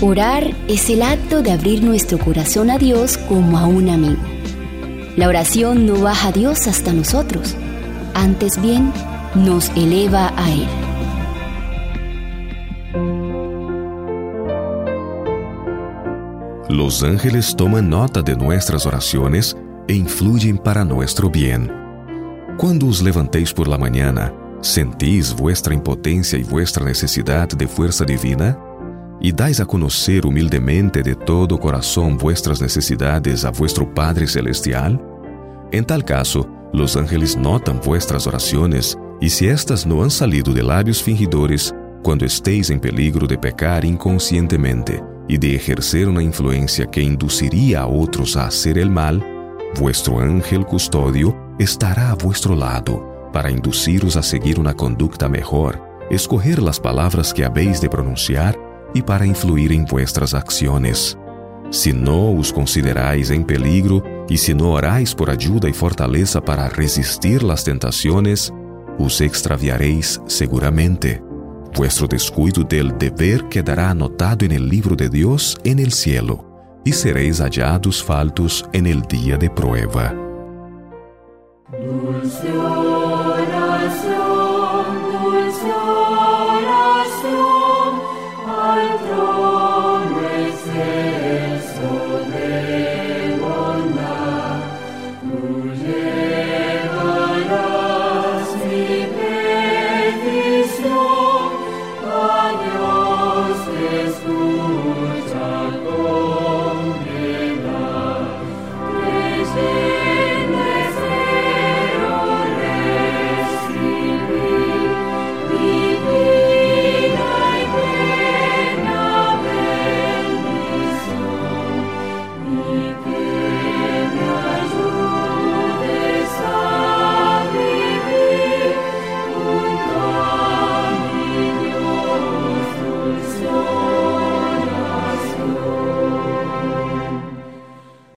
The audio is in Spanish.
Orar es el acto de abrir nuestro corazón a Dios como a un amigo. La oración no baja a Dios hasta nosotros, antes bien nos eleva a Él. Los ángeles toman nota de nuestras oraciones e influyen para nuestro bien. Cuando os levantéis por la mañana, ¿sentís vuestra impotencia y vuestra necesidad de fuerza divina? Y dais a conocer humildemente de todo corazón vuestras necesidades a vuestro Padre Celestial? En tal caso, los ángeles notan vuestras oraciones y si éstas no han salido de labios fingidores, cuando estéis en peligro de pecar inconscientemente y de ejercer una influencia que induciría a otros a hacer el mal, vuestro ángel custodio estará a vuestro lado para induciros a seguir una conducta mejor, escoger las palabras que habéis de pronunciar e para influir en vuestras acciones. Se não os considerais em peligro y si no orais por ajuda e fortaleza para resistir las tentaciones, os extraviaréis seguramente. Vuestro descuido del deber quedará anotado en el libro de Dios en el cielo, y seréis hallados faltos en el día de prueba. Dulce dulce.